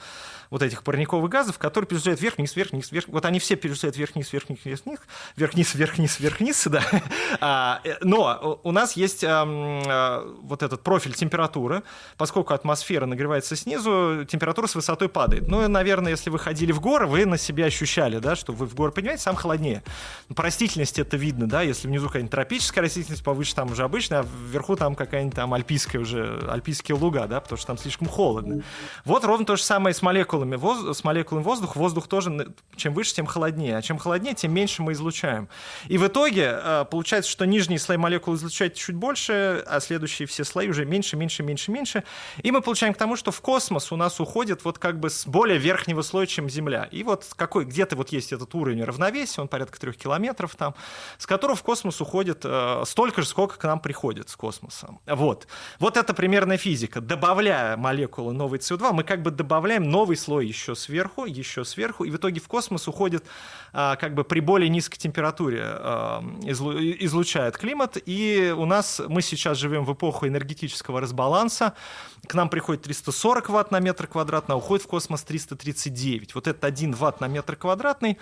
вот этих парниковых газов, которые переизлучают вверх, вниз, вверх, вниз, вверх. Вот они все переизлучают вверх, вниз, вверх, вниз, вверх, вниз, вверх, вниз, вверх, вниз, вверх, вниз, да. А, э, но у нас есть а, а, вот этот профиль температуры, поскольку атмосфера нагревается снизу, температура с высотой падает. Ну, наверное, если вы ходили в горы, вы на себя ощущали, да, что вы в горы поднимаетесь, сам холоднее. По растительности это видно, да, если внизу какая-нибудь тропическая растительность, повыше там уже обычная, а вверху там какая-нибудь там альпийская уже, альпийские луга, да, потому что там слишком холодно. Вот ровно то же самое с молекулами, с молекулами воздуха. Воздух тоже, чем выше, тем холоднее. А чем холоднее, тем меньше мы излучаем. И в итоге э, получается, что нижние слои молекул излучают чуть больше, а следующие все слои уже меньше, меньше, меньше, меньше. И мы получаем к тому, что в космос у нас уходит вот как бы с более верхнего слоя, чем Земля. И вот какой, где-то вот есть этот уровень равновесия, он порядка трех километров там, с которого в космос уходит э, столько же, сколько к нам приходит с космоса. Вот. Вот это примерная физика. Добавляя молекулы новой СО2, мы как бы добавляем новый слой еще сверху, еще сверху, и в итоге в космос уходит э, как бы при более низкой температуре э, излучает климат, и у нас мы сейчас живем в эпоху энергетического разбаланса, к нам приходит 340 ватт на метр квадратный, а уходит в космос 339. Вот это 1 ватт на метр квадратный,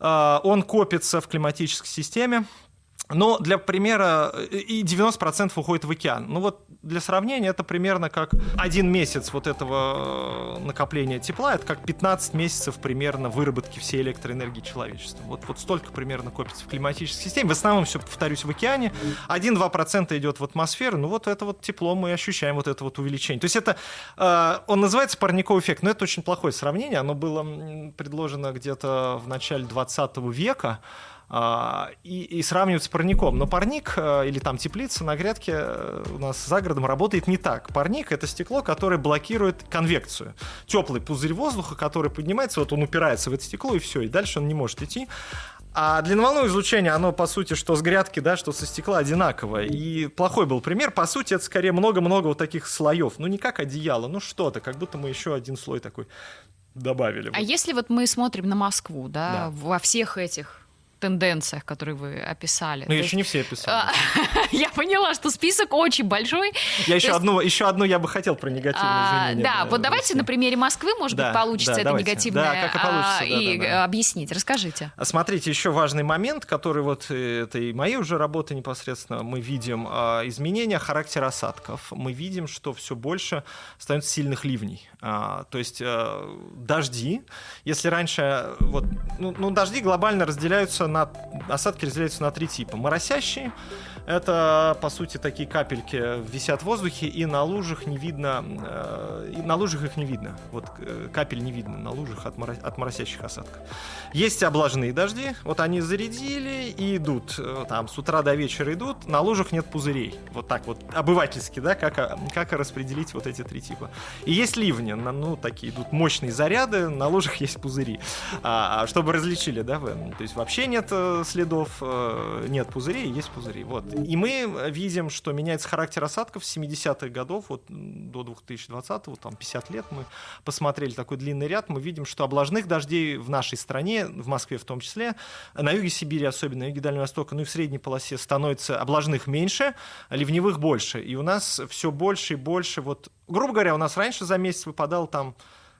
э, он копится в климатической системе, но для примера и 90% уходит в океан. Ну вот для сравнения это примерно как один месяц вот этого э, накопления тепла, это как 15 месяцев примерно выработки всей электроэнергии человечества. Вот, вот столько примерно копится в климатической системе. В основном все, повторюсь, в океане. 1-2% идет в атмосферу. Ну вот это вот тепло мы ощущаем, вот это вот увеличение. То есть это, э, он называется парниковый эффект, но это очень плохое сравнение. Оно было предложено где-то в начале 20 века. А, и, и сравнивают с парником. Но парник э, или там теплица на грядке э, у нас за городом работает не так. Парник — это стекло, которое блокирует конвекцию. Теплый пузырь воздуха, который поднимается, вот он упирается в это стекло, и все, и дальше он не может идти. А длинноволновое излучение, оно, по сути, что с грядки, да, что со стекла одинаковое. И плохой был пример. По сути, это скорее много-много вот таких слоев. Ну, не как одеяло, ну что-то, как будто мы еще один слой такой добавили. А если вот мы смотрим на Москву, да, да. во всех этих тенденциях, которые вы описали. Ну, я еще не все описал. *laughs* Я поняла, что список очень большой. Я еще одну, еще одну я бы хотел про негативные а, изменения. Да, вот давайте на примере Москвы, может быть, получится это негативное. И объяснить, расскажите. А смотрите, еще важный момент, который вот э, это и мои уже работы непосредственно, мы видим а, изменения характера осадков. Мы видим, что все больше становится сильных ливней. То есть э, дожди, если раньше, вот, ну, ну дожди глобально разделяются на, осадки разделяются на три типа. Моросящие, это, по сути, такие капельки висят в воздухе, и на лужах не видно, э, и на лужах их не видно. Вот э, капель не видно на лужах от, моро, от моросящих осадков. Есть облажные дожди, вот они зарядили и идут, э, там, с утра до вечера идут, на лужах нет пузырей. Вот так вот, обывательски, да, как, как распределить вот эти три типа. И есть ливни, ну, такие идут мощные заряды, на лужах *laughs* есть пузыри. А, а чтобы различили, да, вы, то есть вообще нет нет следов, нет пузырей, есть пузыри. Вот. И мы видим, что меняется характер осадков с 70-х годов вот, до 2020-го, там 50 лет мы посмотрели такой длинный ряд, мы видим, что облажных дождей в нашей стране, в Москве в том числе, на юге Сибири особенно, на юге Дальнего Востока, ну и в средней полосе становится облажных меньше, ливневых больше. И у нас все больше и больше, вот, грубо говоря, у нас раньше за месяц выпадал там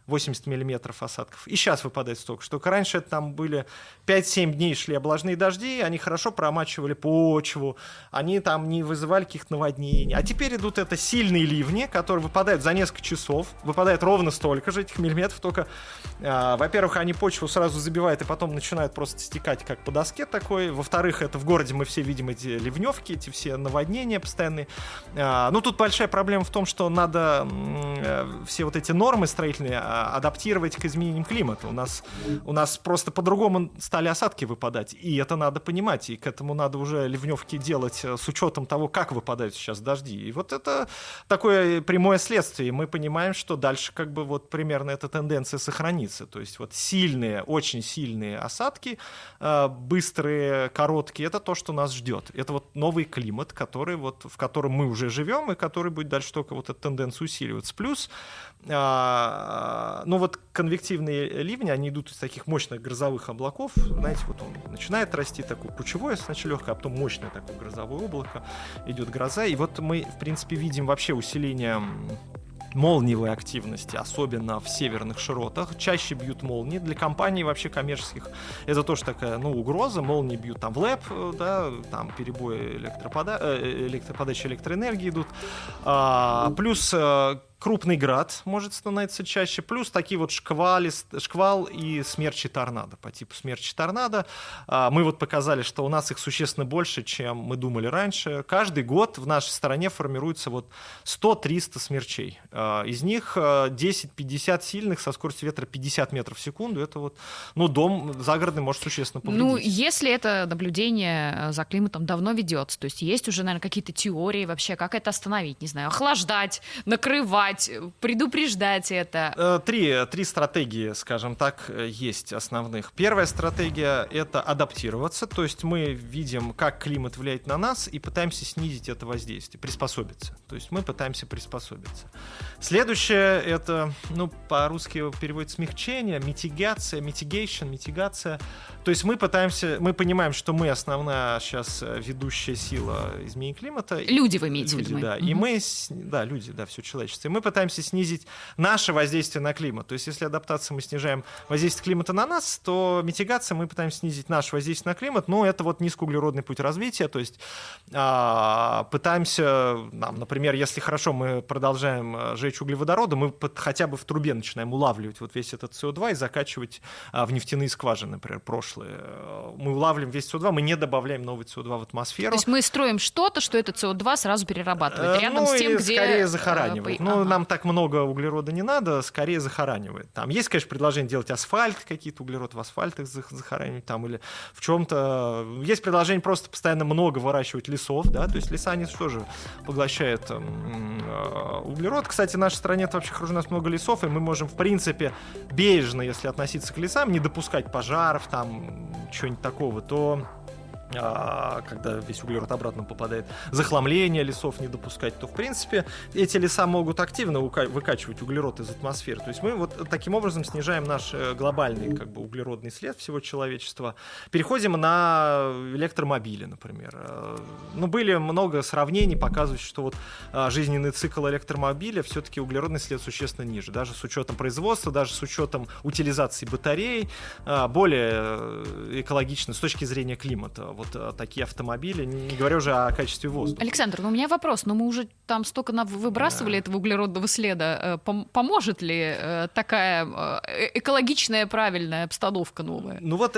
80 миллиметров осадков. И сейчас выпадает столько. Что раньше там были 5-7 дней шли облажные дожди, они хорошо промачивали почву, они там не вызывали каких-то наводнений. А теперь идут это сильные ливни, которые выпадают за несколько часов, выпадает ровно столько же этих миллиметров, только, а, во-первых, они почву сразу забивают и потом начинают просто стекать как по доске такой. Во-вторых, это в городе мы все видим эти ливневки, эти все наводнения постоянные. А, ну, тут большая проблема в том, что надо э, все вот эти нормы строительные а, адаптировать к изменениям климата. У нас, у нас просто по-другому стали осадки выпадать, и это надо понимать, и к этому надо уже ливневки делать э, с учетом того, как выпадают сейчас дожди. И вот это такое прямое следствие, и мы понимаем, что дальше как бы вот примерно эта тенденция сохранится. То есть вот сильные, очень сильные осадки, э, быстрые, короткие, это то, что нас ждет. Это вот новый климат, который вот, в котором мы уже живем, и который будет дальше только вот эта тенденция усиливаться. Плюс а, ну вот конвективные ливни, они идут из таких мощных грозовых облаков. Знаете, вот он начинает расти такое кучевое, сначала легкое, а потом мощное такое грозовое облако, идет гроза. И вот мы, в принципе, видим вообще усиление молниевой активности, особенно в северных широтах. Чаще бьют молнии. Для компаний вообще коммерческих это тоже такая, ну, угроза. Молнии бьют там в ЛЭП, да, там перебои электропода... Э, электроподачи электроэнергии идут. А, плюс э, крупный град может становиться чаще, плюс такие вот шквали, шквал и смерчи торнадо по типу смерчи торнадо. А, мы вот показали, что у нас их существенно больше, чем мы думали раньше. Каждый год в нашей стране формируется вот 100-300 смерчей. А, из них 10-50 а, сильных со скоростью ветра 50 метров в секунду. Это вот, ну, дом загородный может существенно повредить. Ну, если это наблюдение за климатом давно ведется, то есть есть уже, наверное, какие-то теории вообще, как это остановить, не знаю, охлаждать, накрывать, скрывать, предупреждать это? Э, три, три стратегии, скажем так, есть основных. Первая стратегия — это адаптироваться, то есть мы видим, как климат влияет на нас и пытаемся снизить это воздействие, приспособиться. То есть мы пытаемся приспособиться. Следующее — это, ну, по-русски переводится смягчение, митигация, mitigation, митигация. То есть мы пытаемся, мы понимаем, что мы основная сейчас ведущая сила изменения климата. Люди вы имеете люди, в виду? Да, и мы, да, люди, да, все человечество. И мы пытаемся снизить наше воздействие на климат. То есть если адаптация мы снижаем воздействие климата на нас, то митигация мы пытаемся снизить наше воздействие на климат. Но это вот низкоуглеродный путь развития. То есть а, пытаемся, нам, например, если хорошо мы продолжаем э, жечь углеводороды, мы под, хотя бы в трубе начинаем улавливать вот весь этот СО2 и закачивать а, в нефтяные скважины, например, прошлые. Э, мы улавливаем весь СО2, мы не добавляем новый СО2 в атмосферу. То есть мы строим что-то, что этот СО2 сразу перерабатывает, э, рядом ну, с тем, где... скорее захоранивает. Ну, ага. Нам так много углерода не надо, скорее захоранивает. Там есть, конечно, предложение делать асфальт, какие-то углерод в асфальтах захоранивать там или в чем-то. Есть предложение просто постоянно много выращивать лесов, да, то есть леса, они тоже поглощают э, углерод. Кстати, в нашей стране вообще у нас много лесов, и мы можем, в принципе, бережно, если относиться к лесам, не допускать пожаров, там, чего-нибудь такого, то когда весь углерод обратно попадает, захламление лесов не допускать, то, в принципе, эти леса могут активно выкачивать углерод из атмосферы. То есть мы вот таким образом снижаем наш э, глобальный как бы, углеродный след всего человечества. Переходим на электромобили, например. Э, ну, были много сравнений, показывающих, что вот а, жизненный цикл электромобиля все-таки углеродный след существенно ниже. Даже с учетом производства, даже с учетом утилизации батарей, а, более э, экологично с точки зрения климата вот э, такие автомобили, не говоря уже о качестве воздуха. Александр, ну у меня вопрос, но ну, мы уже там столько выбрасывали да. этого углеродного следа, э, поможет ли э, такая экологичная правильная обстановка новая? Ну вот,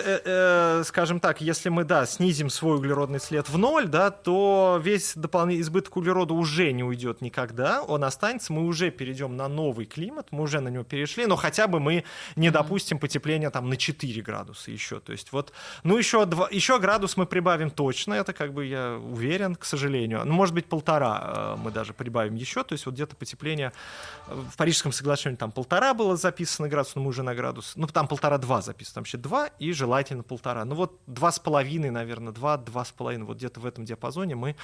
скажем так, если мы, да, снизим свой углеродный след в ноль, да, то весь дополнительный избыток углерода уже не уйдет никогда, он останется, мы уже перейдем на новый климат, мы уже на него перешли, но хотя бы мы не допустим потепления там на 4 градуса еще, то есть вот, ну еще, 2, еще градус мы прибавим точно, это как бы я уверен, к сожалению. Ну, может быть, полтора мы даже прибавим еще, то есть вот где-то потепление в Парижском соглашении там полтора было записано градус, но мы уже на градус, ну там полтора-два записано, вообще два и желательно полтора. Ну вот два с половиной, наверное, два, два с половиной, вот где-то в этом диапазоне мы,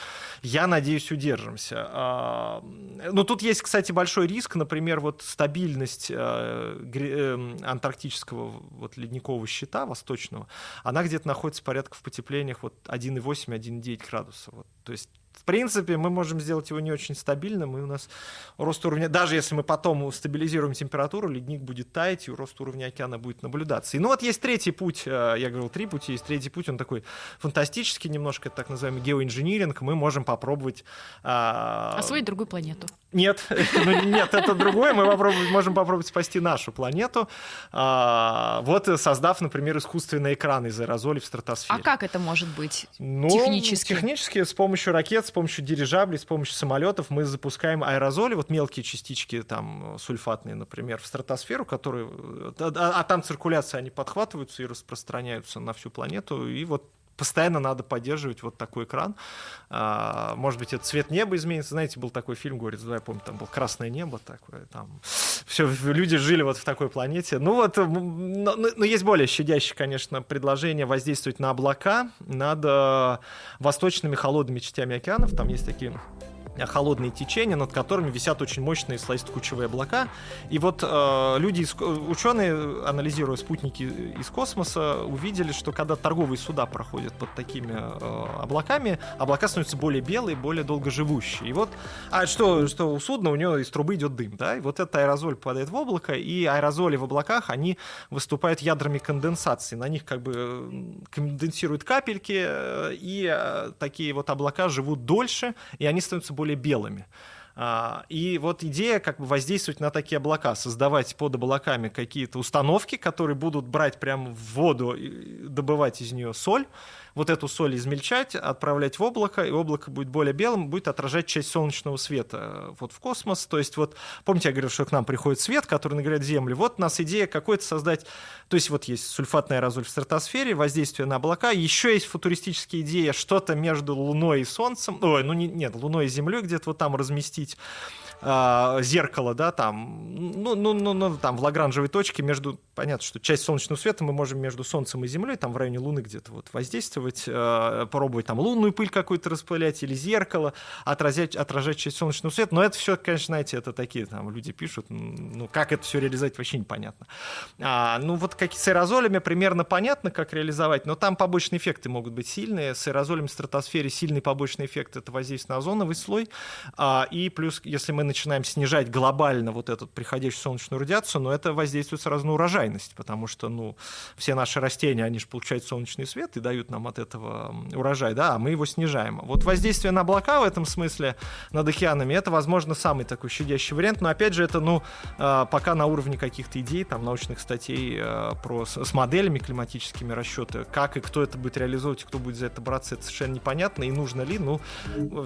я надеюсь, удержимся. А, ну тут есть, кстати, большой риск, например, вот стабильность э, э, антарктического вот ледникового щита восточного, она где-то находится порядка в потеплениях вот 1,8-1,9 градуса. Вот. То есть в принципе, мы можем сделать его не очень стабильным, и у нас рост уровня, даже если мы потом стабилизируем температуру, ледник будет таять, и рост уровня океана будет наблюдаться. И ну вот есть третий путь, э, я говорил, три пути, есть третий путь, он такой фантастический немножко, так называемый геоинжиниринг, мы можем попробовать... А... Освоить другую планету. Нет, *laughs* ну, нет, это другое. Мы попробуем, можем попробовать спасти нашу планету, а, вот создав, например, искусственный экран из аэрозолей в стратосфере. А как это может быть ну, технически? Технически с помощью ракет, с помощью дирижаблей, с помощью самолетов мы запускаем аэрозоли, вот мелкие частички там сульфатные, например, в стратосферу, которые, а, а, а там циркуляция, они подхватываются и распространяются на всю планету, и вот постоянно надо поддерживать вот такой экран. А, может быть, это цвет неба изменится. Знаете, был такой фильм, говорит, да, я помню, там было красное небо такое, там все, люди жили вот в такой планете. Ну вот, но, но есть более щадящее, конечно, предложение воздействовать на облака над э, восточными холодными частями океанов. Там есть такие холодные течения, над которыми висят очень мощные слоисто-кучевые облака. И вот э, люди, ученые, анализируя спутники из космоса, увидели, что когда торговые суда проходят под такими э, облаками, облака становятся более белые, более долгоживущие. И вот, а что, что у судна, у него из трубы идет дым, да, и вот этот аэрозоль попадает в облако, и аэрозоли в облаках, они выступают ядрами конденсации, на них как бы конденсируют капельки, э, и э, такие вот облака живут дольше, и они становятся более более белыми. А, и вот идея как бы воздействовать на такие облака, создавать под облаками какие-то установки, которые будут брать прямо в воду, добывать из нее соль, вот эту соль измельчать, отправлять в облако, и облако будет более белым, будет отражать часть солнечного света э, вот в космос. То есть вот, помните, я говорил, что к нам приходит свет, который нагревает Землю. Вот у нас идея какой-то создать, то есть вот есть сульфатный аэрозоль в стратосфере, воздействие на облака, еще есть футуристическая идея что-то между Луной и Солнцем, ой, ну не, нет, Луной и Землей где-то вот там разместить, э, зеркало, да, там, ну, ну, ну, ну, там в лагранжевой точке между, понятно, что часть солнечного света мы можем между Солнцем и Землей, там в районе Луны где-то вот воздействовать, э, пробовать там лунную пыль какую-то распылять или зеркало, отразять, отражать часть солнечного света, но это все, конечно, знаете, это такие там люди пишут, ну, как это все реализовать, вообще непонятно. А, ну, вот как с аэрозолями примерно понятно, как реализовать, но там побочные эффекты могут быть сильные, с аэрозолями в стратосфере сильный побочный эффект — это воздействие на озоновый слой, а, и плюс, если мы начинаем снижать глобально вот эту приходящую солнечную радиацию, но это воздействует сразу на урожайность, потому что, ну, все наши растения, они же получают солнечный свет и дают нам от этого урожай, да, а мы его снижаем. Вот воздействие на облака в этом смысле над океанами, это, возможно, самый такой щадящий вариант, но, опять же, это, ну, а, пока на уровне каких-то идей, там, научных статей а, про, с моделями климатическими расчеты, как и кто это будет реализовывать, кто будет за это браться, это совершенно непонятно, и нужно ли, ну,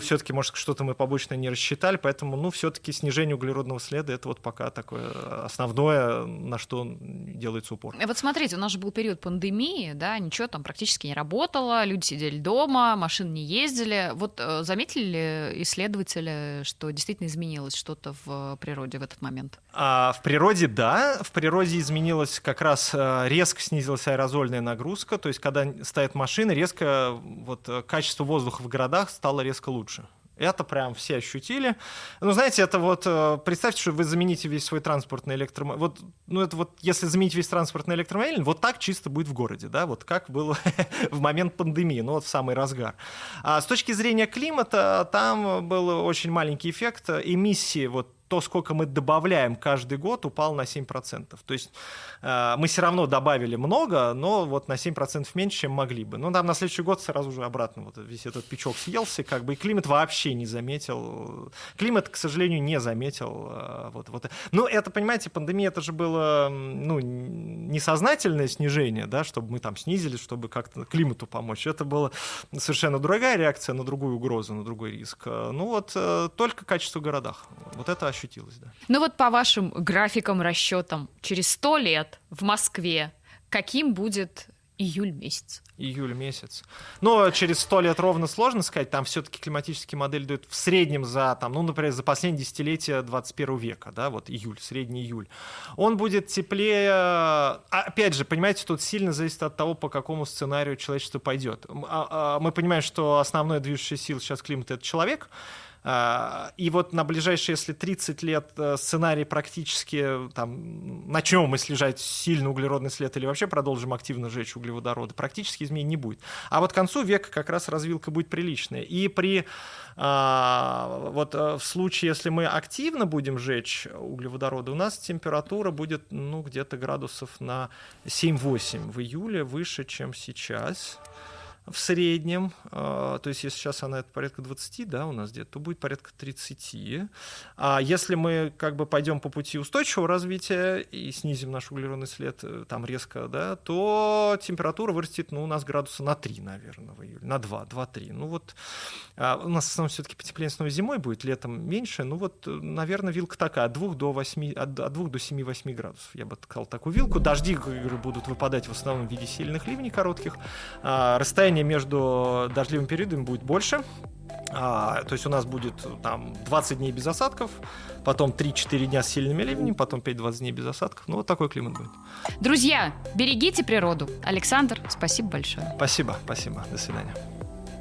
все-таки, может, что-то мы побочно не рассчитали, поэтому, ну, все-таки снижение углеродного следа это вот пока такое основное, на что делается упор. Вот смотрите, у нас же был период пандемии, да, ничего там практически не работало, люди сидели дома, машины не ездили. Вот э, заметили ли исследователи, что действительно изменилось что-то в природе в этот момент? А, в природе, да. В природе изменилась как раз э, резко снизилась аэрозольная нагрузка, то есть когда стоят машины, резко вот, э, качество воздуха в городах стало резко лучше. Это прям все ощутили. Ну, знаете, это вот, э, представьте, что вы замените весь свой транспорт на электромобиль. Вот, ну, это вот, если заменить весь транспорт на электромобиль, вот так чисто будет в городе, да, вот как было *laughs* в момент пандемии, ну, вот в самый разгар. А с точки зрения климата, там был очень маленький эффект эмиссии вот то, сколько мы добавляем каждый год, упал на 7%. То есть э, мы все равно добавили много, но вот на 7% меньше, чем могли бы. Ну, там на следующий год сразу же обратно вот весь этот печок съелся, как бы, и климат вообще не заметил. Климат, к сожалению, не заметил. Э, вот, вот. Ну, это, понимаете, пандемия, это же было, ну, несознательное снижение, да, чтобы мы там снизили, чтобы как-то климату помочь. Это была совершенно другая реакция на другую угрозу, на другой риск. Ну, вот э, только качество в городах. Вот это ощутилось, да. Ну вот по вашим графикам, расчетам, через сто лет в Москве каким будет Июль месяц. Июль месяц. Но через сто лет ровно сложно сказать. Там все-таки климатические модели дают в среднем за, там, ну, например, за последние десятилетия 21 века, да, вот июль, средний июль. Он будет теплее... А, опять же, понимаете, тут сильно зависит от того, по какому сценарию человечество пойдет. А, а, мы понимаем, что основная движущая сила сейчас климата — это человек, и вот на ближайшие, если 30 лет э, сценарий практически там, начнем мы снижать сильно углеродный след или вообще продолжим активно сжечь углеводороды, практически изменений не будет. А вот к концу века как раз развилка будет приличная. И при а, вот э, в случае, если мы активно будем сжечь углеводороды, у нас температура будет ну, где-то градусов на 7-8 в июле выше, чем сейчас в среднем, а, то есть если сейчас она это порядка 20, да, у нас где-то, то будет порядка 30. А если мы как бы пойдем по пути устойчивого развития и снизим наш углеродный след э, там резко, да, то температура вырастет, ну, у нас градуса на 3, наверное, в июле, на 2, 2-3. Ну вот а, у нас в основном все-таки потепление снова зимой будет, летом меньше, ну вот, наверное, вилка такая, от 2 до 8, от 2 до 7-8 градусов, я бы сказал такую вилку. Дожди будут выпадать в основном в виде сильных ливней коротких, а, расстояние расстояние между дождливыми периодами будет больше. А, то есть у нас будет там 20 дней без осадков, потом 3-4 дня с сильными ливнями, потом 5-20 дней без осадков. Ну, вот такой климат будет. Друзья, берегите природу. Александр, спасибо большое. Спасибо, спасибо. До свидания.